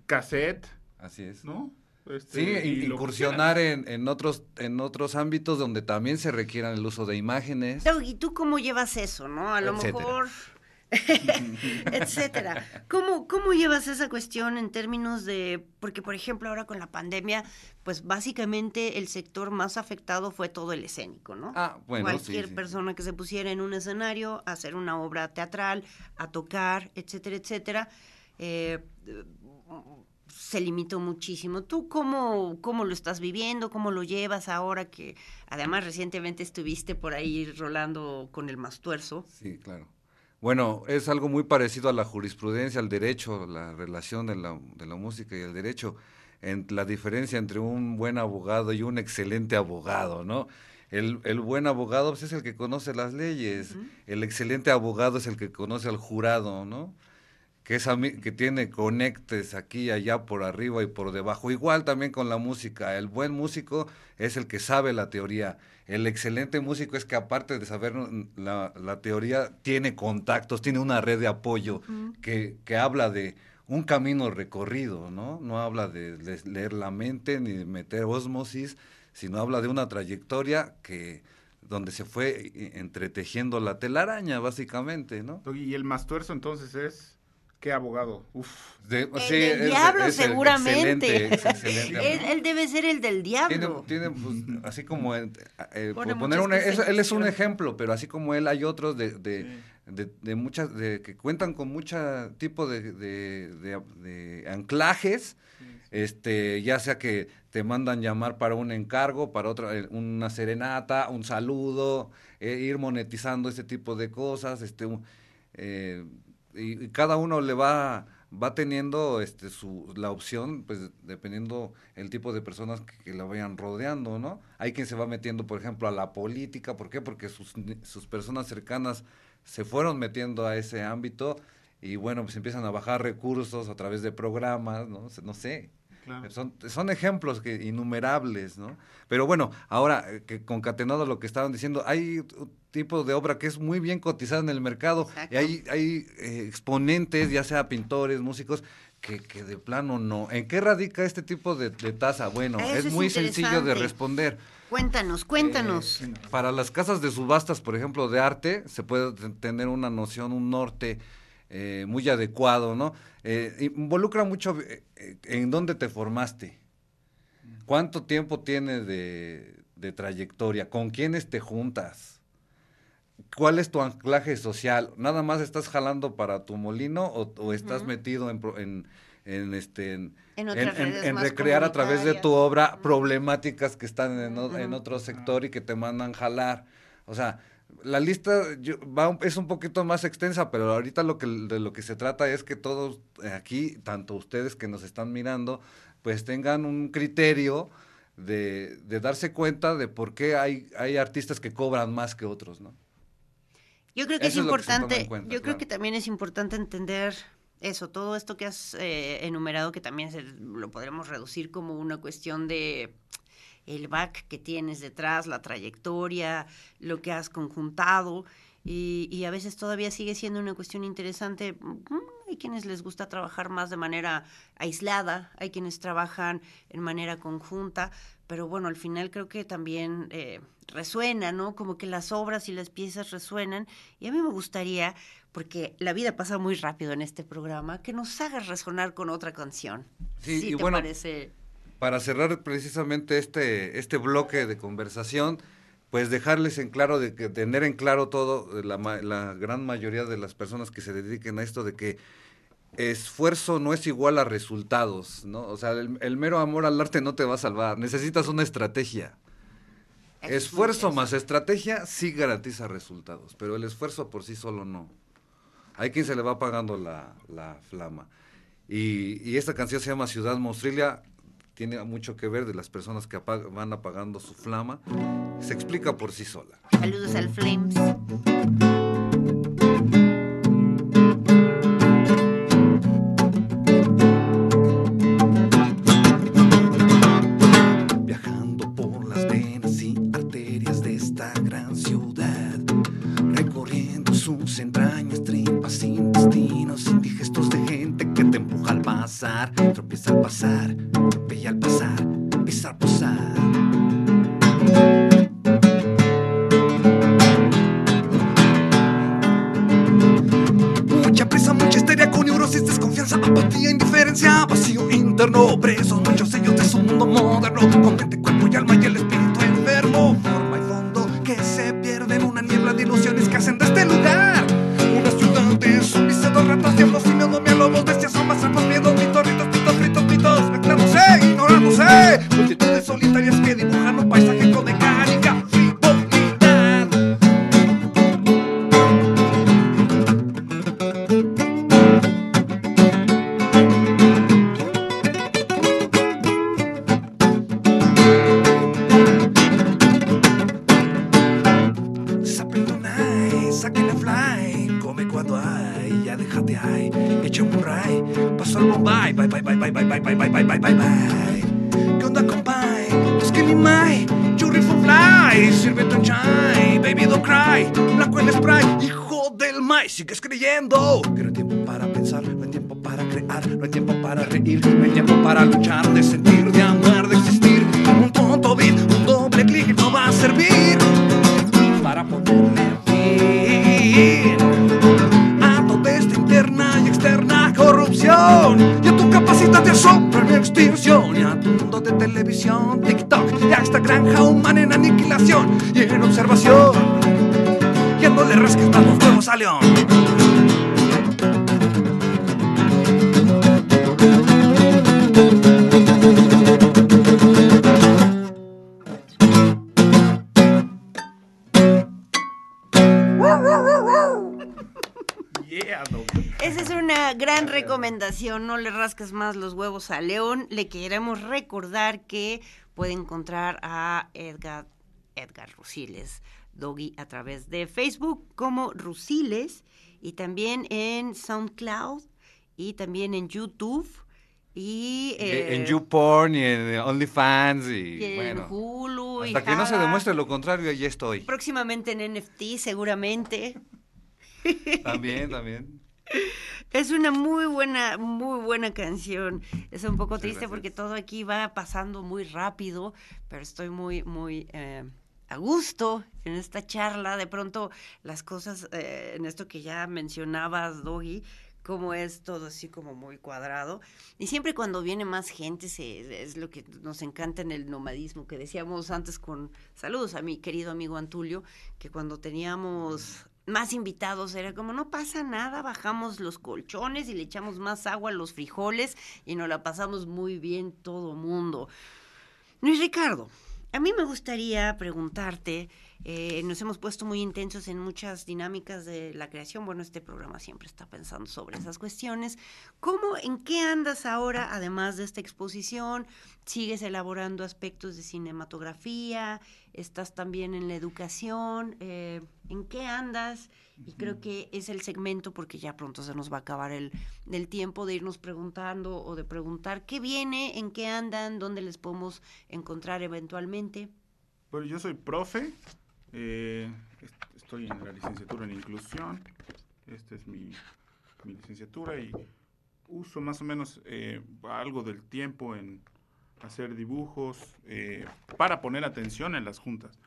Cassette, así es. ¿no? Este, Sí, y incursionar en, en otros en otros ámbitos donde también se requieran el uso de imágenes. ¿y tú cómo llevas eso, no? A lo Etcétera. mejor, etcétera. ¿Cómo, ¿Cómo llevas esa cuestión en términos de, porque por ejemplo ahora con la pandemia, pues básicamente el sector más afectado fue todo el escénico, ¿no? Ah, bueno, sí, Cualquier sí. persona que se pusiera en un escenario a hacer una obra teatral, a tocar, etcétera, etcétera, eh, se limitó muchísimo. ¿Tú cómo, cómo lo estás viviendo? ¿Cómo lo llevas ahora que además recientemente estuviste por ahí rolando con el más tuerzo? Sí, claro. Bueno, es algo muy parecido a la jurisprudencia, al derecho, la relación de la, de la música y el derecho, en la diferencia entre un buen abogado y un excelente abogado, ¿no? El, el buen abogado pues, es el que conoce las leyes, el excelente abogado es el que conoce al jurado, ¿no? Que, es que tiene conectes aquí y allá por arriba y por debajo. Igual también con la música. El buen músico es el que sabe la teoría. El excelente músico es que aparte de saber mm, la, la teoría, tiene contactos, tiene una red de apoyo que, que habla de un camino recorrido, ¿no? No habla de, de leer la mente ni de meter osmosis, sino habla de una trayectoria que donde se fue eh, entretejiendo la telaraña, básicamente, ¿no? Y el más tuerzo entonces es... ¿Qué abogado? Uf. De- El sí, del es- diablo, es el seguramente. excelente, es excelente. Él, él debe ser el del Tiene, diablo. tiene, pues, así como, eh, eh, Pone por poner muchas un, es- cosas él es un ejemplo, pero así como él hay otros de, de, Sí. de, de muchas, de, que cuentan con mucha tipo de, de, de- de anclajes, este, ya sea que te mandan llamar para un encargo, para otra, eh, una serenata, un saludo, eh, ir monetizando ese tipo de cosas, este, eh, y, y cada uno le va va teniendo este su la opción pues dependiendo el tipo de personas que, que la vayan rodeando no hay quien se va metiendo por ejemplo a la política por qué porque sus, sus personas cercanas se fueron metiendo a ese ámbito y bueno pues empiezan a bajar recursos a través de programas no no sé Claro. son, son ejemplos que, innumerables, ¿no? Pero bueno, ahora eh, que concatenado a lo que estaban diciendo, hay un tipo de obra que es muy bien cotizada en el mercado Exacto. y hay, hay eh, exponentes, ya sea pintores, músicos, que, que de plano no. ¿En qué radica este tipo de, de tasa? Bueno, Eso es es muy sencillo de responder. Cuéntanos, cuéntanos. Eh, para las casas de subastas, por ejemplo, de arte, se puede ten- tener una noción, un norte eh, muy adecuado, ¿no? Eh, involucra mucho eh, eh, en dónde te formaste, cuánto tiempo tienes de, de trayectoria, con quiénes te juntas, cuál es tu anclaje social, nada más estás jalando para tu molino o, o estás metido en, pro- en, en, este en, En en- en recrear a través de tu obra problemáticas que están en, o- en Ujú. otro sector y que te mandan jalar. O sea, la lista yo- va un- es un poquito más extensa, pero ahorita lo que de lo que se trata es que todos eh, aquí, tanto ustedes que nos están mirando, pues tengan un criterio de, de darse cuenta de por qué hay, hay artistas que cobran más que otros, ¿no? Yo creo que Eso es que importante, cuenta, yo creo claro. que también es importante entender eso, todo esto que has eh, enumerado, que también se- lo podremos reducir como una cuestión de el back que tienes detrás, la trayectoria, lo que has conjuntado, y, y a veces todavía sigue siendo una cuestión interesante. Mm, Hay quienes les gusta trabajar más de manera aislada, hay quienes trabajan en manera conjunta, pero bueno, al final creo que también eh, resuena, ¿no? Como que las obras y las piezas resuenan. Y a mí me gustaría, porque la vida pasa muy rápido en este programa, que nos hagas resonar con otra canción. Sí, ¿Sí y te bueno, parece? Para cerrar precisamente este, este bloque de conversación, pues dejarles en claro, de que tener en claro todo, eh, la, gran mayoría de las personas que se dediquen a esto, de que esfuerzo no es igual a resultados, ¿no? O sea, el, el mero amor al arte no te va a salvar, necesitas una estrategia. Es Esfuerzo más estrategia sí garantiza resultados, pero el esfuerzo por sí solo no. Hay quien se le va pagando la, la flama. Y, y esta canción se llama Ciudad Monstrilia, tiene mucho que ver de las personas que apag- van apagando su flama. Se explica por sí sola. Saludos al Flames. Viajando por las venas y arterias de esta gran ciudad, recorriendo sus entrañas, tripas, intestinos, indigestos de gente que te empuja al pasar, tropieza al pasar, presos, más los huevos a León. Le queremos recordar que puede encontrar a Edgar, Edgar Rusiles Doggy a través de Facebook como Rusiles y también en SoundCloud y también en YouTube y Eh, en YouPorn y en OnlyFans y, y en bueno. Hulu y Hasta que no se demuestre lo contrario, ahí estoy. Próximamente en NFT, seguramente. También, también. Es una muy buena, muy buena canción. Es un poco Muchas triste gracias. porque todo aquí va pasando muy rápido, pero estoy muy, muy eh, a gusto en esta charla. De pronto las cosas, eh, en esto que ya mencionabas, Doggy, como es todo así como muy cuadrado. Y siempre cuando viene más gente, se, es lo que nos encanta en el nomadismo, que decíamos antes con saludos a mi querido amigo Antulio, que cuando teníamos más invitados era como no pasa nada, bajamos los colchones y le echamos más agua a los frijoles y nos la pasamos muy bien todo mundo. Luis Ricardo, a mí me gustaría preguntarte, eh, nos hemos puesto muy intensos en muchas dinámicas de la creación, bueno, este programa siempre está pensando sobre esas cuestiones. ¿Cómo, en qué andas ahora, además de esta exposición? ¿Sigues elaborando aspectos de cinematografía? ¿Estás también en la educación? Eh, ¿En qué andas? Y creo que es el segmento, porque ya pronto se nos va a acabar el, el tiempo de irnos preguntando o de preguntar qué viene, en qué andan, dónde les podemos encontrar eventualmente. Bueno, yo soy profe, eh, est- estoy en la licenciatura en inclusión, esta es mi, mi licenciatura y uso más o menos eh, algo del tiempo en hacer dibujos eh, para poner atención en las juntas.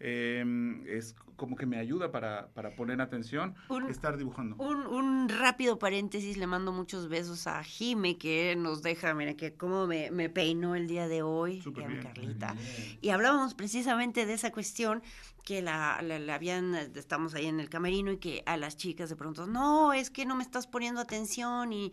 Eh, es como que me ayuda para, para poner atención Un- estar dibujando. Un, un rápido paréntesis, le mando muchos besos a Jime que nos deja, mira que cómo me, me peinó el día de hoy, Súper y a mi bien. Carlita. Y hablábamos precisamente de esa cuestión que la, la- la habían, eh, estamos ahí en el camerino y que a las chicas de pronto, no, es que no me estás poniendo atención y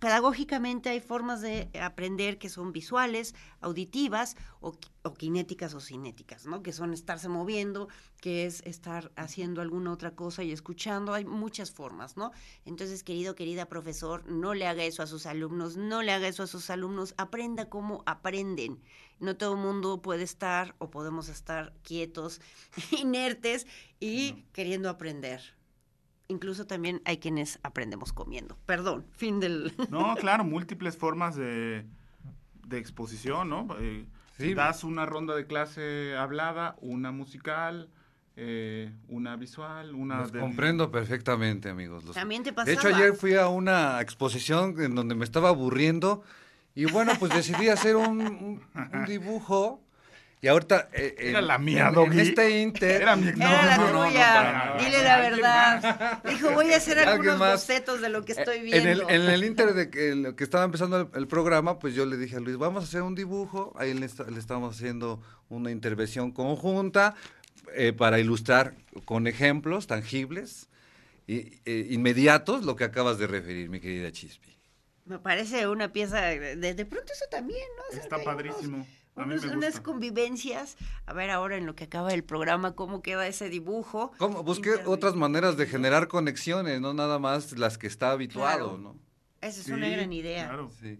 pedagógicamente hay formas de aprender que son visuales, auditivas o, o kinéticas o cinéticas, ¿no? Que son estarse moviendo, que es estar haciendo alguna otra cosa y escuchando. Hay muchas formas, ¿no? Entonces, querido, querida profesor, no le haga eso a sus alumnos, no le haga eso a sus alumnos, aprenda cómo aprenden. No todo el mundo puede estar o podemos estar quietos, inertes y queriendo aprender. Incluso también hay quienes aprendemos comiendo. Perdón, fin del... No, claro, múltiples formas de, de exposición, ¿no? Eh, Sí. Das una ronda de clase hablada, una musical, eh, una visual, una... Los de- comprendo perfectamente, amigos. los- También te De hecho, pasaba. ayer fui a una exposición en donde me estaba aburriendo y bueno, pues decidí hacer un, un- un dibujo y ahorita... eh, Era en- la mía, Doggy. En este inter... Era mi- Era la No, no, no, tuya. nada. Dile la verdad. Dijo, voy a hacer algunos más. bocetos de lo que estoy Eh, viendo. En el, en el inter de que, estaba empezando el, el programa, pues yo le dije a Luis, vamos a hacer un dibujo. Ahí le, esta- le estábamos haciendo una intervención conjunta eh, para ilustrar con ejemplos tangibles y eh, inmediatos lo que acabas de referir, mi querida Chispi. Me parece una pieza, de, de pronto eso también, ¿no? Está unos- padrísimo. Unos- unas convivencias. A ver ahora en lo que acaba el programa, cómo queda ese dibujo. ¿Cómo? Busqué otras maneras de generar conexiones, no nada más las que está habituado, Claro. ¿no? Esa es Sí, una gran idea. claro. Sí.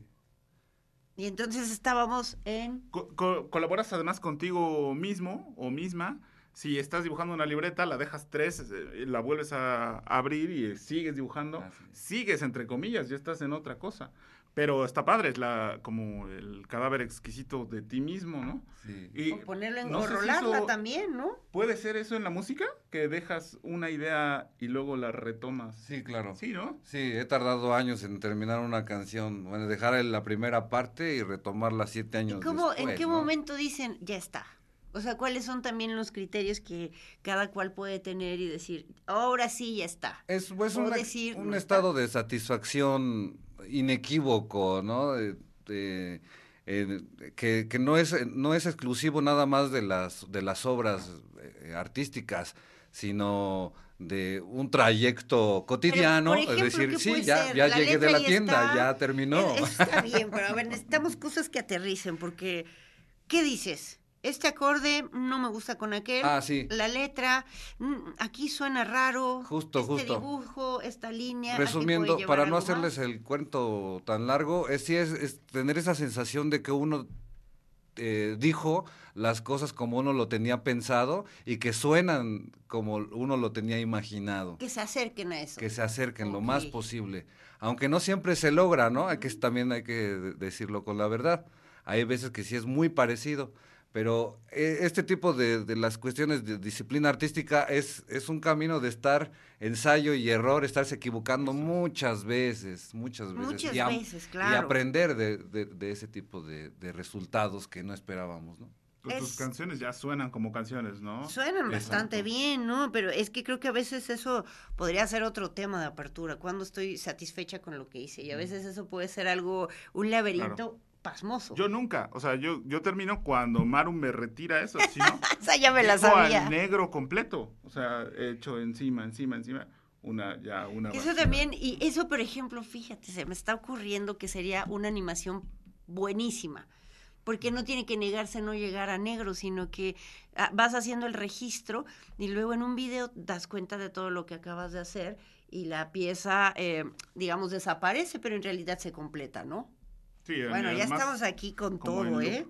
Y entonces estábamos en... Co- co- colaboras además contigo mismo o misma. Si estás dibujando una libreta, la dejas tres, eh, la vuelves a abrir y sigues dibujando. Así. Sigues, entre comillas, ya estás en otra cosa. Pero está padre, es la, como el cadáver exquisito de ti mismo, ¿no? Sí. Y O ponerla en... no sé si eso- también, ¿no? ¿Puede ser eso en la música? Que dejas una idea y luego la retomas. Sí, claro. Sí, ¿no? Sí, he tardado años en terminar una canción, bueno, dejar la primera parte y retomarla siete ¿Y años cómo, después, en qué ¿no? momento dicen, ya está? O sea, ¿cuáles son también los criterios que cada cual puede tener y decir, ahora sí, ya está? Es pues, o un, decir, un no estado de satisfacción inequívoco, ¿no? De- eh, que, que no es no es exclusivo nada más de las de las obras eh, artísticas, sino de un trayecto cotidiano, es decir, ¿qué sí, ya, ya llegué de la tienda, está. ya terminó. Está bien, pero a ver, necesitamos cosas que aterricen, porque, ¿qué dices? Este acorde no me gusta con aquel. Ah, sí. La letra, mm, aquí suena raro. Justo, este justo. dibujo, esta línea. Resumiendo, para no hacerles más. el cuento tan largo, es, sí es, es tener esa sensación de que uno eh, dijo las cosas como uno lo tenía pensado y que suenan como uno lo tenía imaginado. Que se acerquen a eso. que se acerquen lo más posible. Aunque no siempre se logra, ¿no? Hay que, también hay que de- decirlo con la verdad. Hay veces que sí es muy parecido, pero eh, este tipo de, de las cuestiones de disciplina artística es, es un camino de estar ensayo y error, estarse equivocando muchas veces, muchas veces. Muchas y, veces, Y claro. aprender de, de- de ese tipo de, de resultados que no esperábamos, ¿no? Pues tus Es- canciones ya suenan como canciones, ¿no? Suenan bastante bien, ¿no? Pero es que creo que a veces eso podría ser otro tema de apertura, cuando estoy satisfecha con lo que hice. Y a veces eso puede ser algo, un laberinto pasmoso. Yo nunca, o sea, yo, yo termino cuando Maru me retira eso, ¿sí, no? Esa ya me la Dejo al sabía. negro completo, o sea, hecho encima, encima, encima, una, ya, una. Eso también, y eso, por ejemplo, fíjate, se me está ocurriendo que sería una animación buenísima. Porque no tiene que negarse no llegar a negro, sino que ah, vas haciendo el registro y luego en un video das cuenta de todo lo que acabas de hacer y la pieza, eh, digamos, desaparece, pero en realidad se completa, ¿no? Sí, Bueno, ya estamos aquí con todo, ¿eh?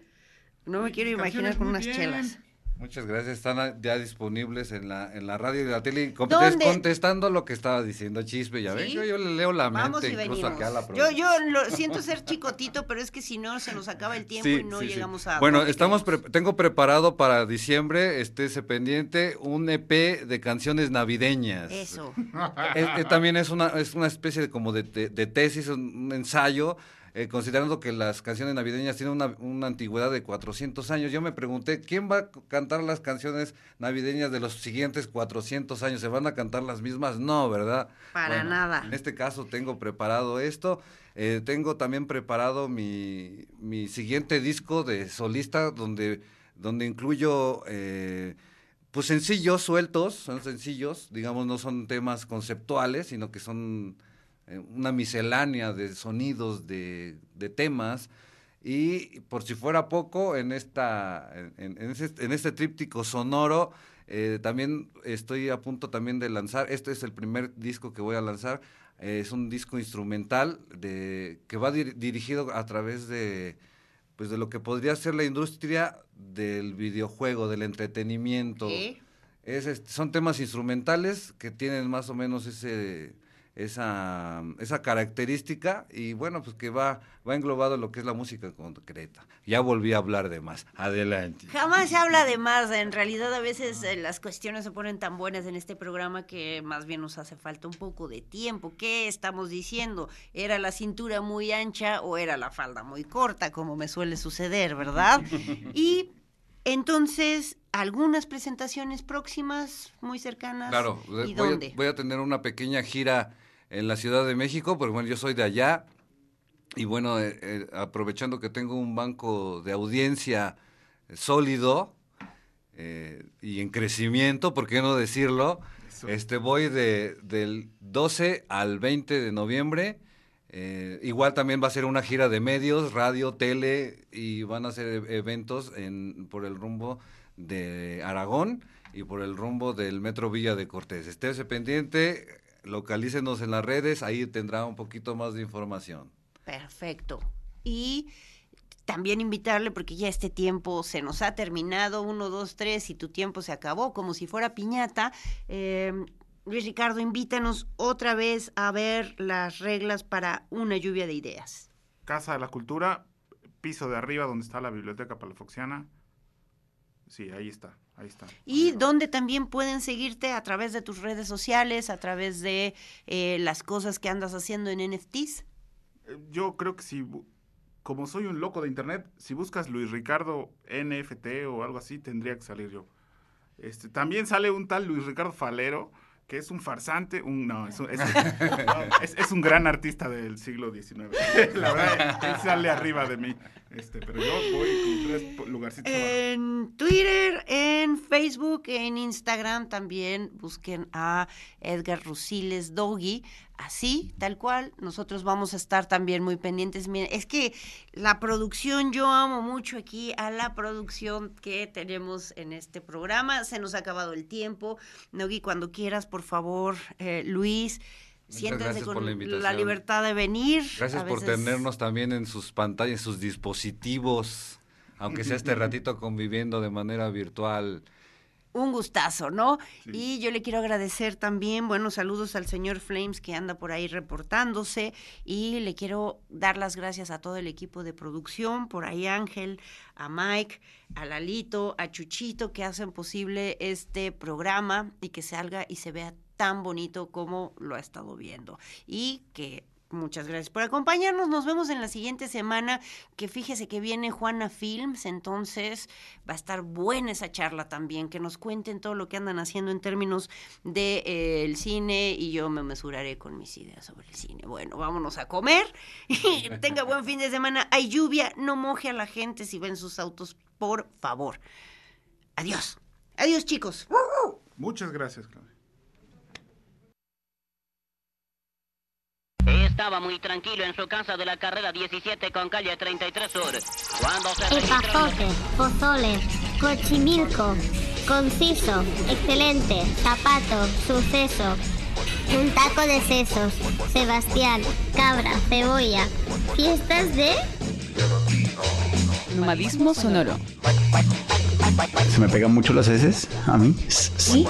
No me Sí, quiero imaginar con unas bien. chelas. Muchas gracias, están ya disponibles en la, en la radio y la tele. ¿Dónde? Contestando lo que estaba diciendo Chispe, ya ven, ¿Sí? yo, yo le leo la Vamos mente y incluso venimos. aquí a la Yo, yo lo siento ser chicotito, pero es que si no se nos acaba el tiempo y no sí, sí. llegamos a. Bueno, estamos pre- tengo preparado para diciembre, estése pendiente, un EP de canciones navideñas. Eso. Es- es- también es una, es una especie de como de, de- de tesis, un, un ensayo, eh, considerando que las canciones navideñas tienen una, una antigüedad de 400 años. Yo me pregunté, ¿quién va a cantar las canciones navideñas de los siguientes 400 años? ¿Se van a cantar las mismas? No, ¿verdad? Para nada. En este caso tengo preparado esto. Eh, tengo también preparado mi, mi siguiente disco de solista donde, donde incluyo eh, pues sencillos sueltos, son sencillos, digamos, no son temas conceptuales, sino que son una miscelánea de sonidos, de, de temas. Y por si fuera poco, en, esta, en, en ese- en este tríptico sonoro, eh, también estoy a punto también de lanzar, este es el primer disco que voy a lanzar, eh, es un disco instrumental de, que va dir- dirigido a través de, pues de lo que podría ser la industria del videojuego, del entretenimiento. ¿Qué? Es, este, son temas instrumentales que tienen más o menos ese, esa, esa característica y bueno, pues que va, va englobado en lo que es la música concreta. Ya volví a hablar de más. Adelante. Jamás se habla de más. En realidad, a veces eh, las cuestiones se ponen tan buenas en este programa que más bien nos hace falta un poco de tiempo. ¿Qué estamos diciendo? ¿Era la cintura muy ancha o era la falda muy corta, como me suele suceder, verdad? Y entonces, algunas presentaciones próximas, muy cercanas. Claro, ¿Y voy dónde? a, voy a tener una pequeña gira en la Ciudad de México, porque bueno, yo soy de allá y bueno, eh, eh, aprovechando que tengo un banco de audiencia sólido eh, y en crecimiento, ¿por qué no decirlo? Eso. Este voy de, del 12 al 20 de noviembre. igual también va a ser una gira de medios, radio, tele y van a ser e- eventos en, por el rumbo de Aragón y por el rumbo del Metro Villa de Cortés. Estése pendiente, localícenos en las redes, ahí tendrá un poquito más de información. Perfecto. Y también invitarle, porque ya este tiempo se nos ha terminado, uno, dos, tres, y tu tiempo se acabó, como si fuera piñata. Eh, Luis Ricardo, invítanos otra vez a ver las reglas para una lluvia de ideas. Casa de la Cultura, piso de arriba donde está la Biblioteca Palafoxiana. Sí, ahí está, ahí está. Y donde también pueden seguirte a través de tus redes sociales, a través de eh, las cosas que andas haciendo en NFTs. Eh, Yo creo que si, como soy un loco de internet, si buscas Luis Ricardo NFT o algo así, tendría que salir yo. Este, también sale un tal Luis Ricardo Falero, que es un farsante, un, no, es un, es, no, es- es un gran artista del siglo XIX. La verdad, él sale arriba de mí. Este, pero yo voy con tres lugarcitos abajo. En Twitter, en Facebook, en Instagram también busquen a Edgar Rusiles Doggy. Así, tal cual. Nosotros vamos a estar también muy pendientes. Miren, es que la producción, yo amo mucho aquí a la producción que tenemos en este programa. Se nos ha acabado el tiempo. Nogui, cuando quieras, por favor, eh, Luis. Siéntense con por la la, libertad de venir. Gracias A por veces- tenernos también en sus pantallas, en sus dispositivos, aunque sea este ratito conviviendo de manera virtual. Un gustazo, ¿no? Y yo le quiero agradecer también, buenos saludos al señor Flames que anda por ahí reportándose y le quiero dar las gracias a todo el equipo de producción, por ahí Ángel, a Mike, a Lalito, a Chuchito que hacen posible este programa y que salga y se vea tan bonito como lo ha estado viendo. Y que Muchas gracias por acompañarnos. Nos vemos en la siguiente semana, que fíjese que viene Juana Films, entonces va a estar buena esa charla también, que nos cuenten todo lo que andan haciendo en términos del de, eh, el cine y yo me mesuraré con mis ideas sobre el cine. Bueno, vámonos a comer. Tenga buen fin de semana. Hay lluvia, no moje a la gente si ven sus autos, por favor. Adiós. Adiós, chicos. Muchas gracias, Claudia. Estaba muy tranquilo en su casa de la carrera 17 con calle 33 Sur. Cuando se registró... Epazote, pozole, cochimilco, conciso, excelente, zapato, suceso, un taco de sesos, Sebastián, cabra, cebolla, fiestas de... Nomadismo sonoro. ¿Se me pegan mucho las heces a mí? Sí,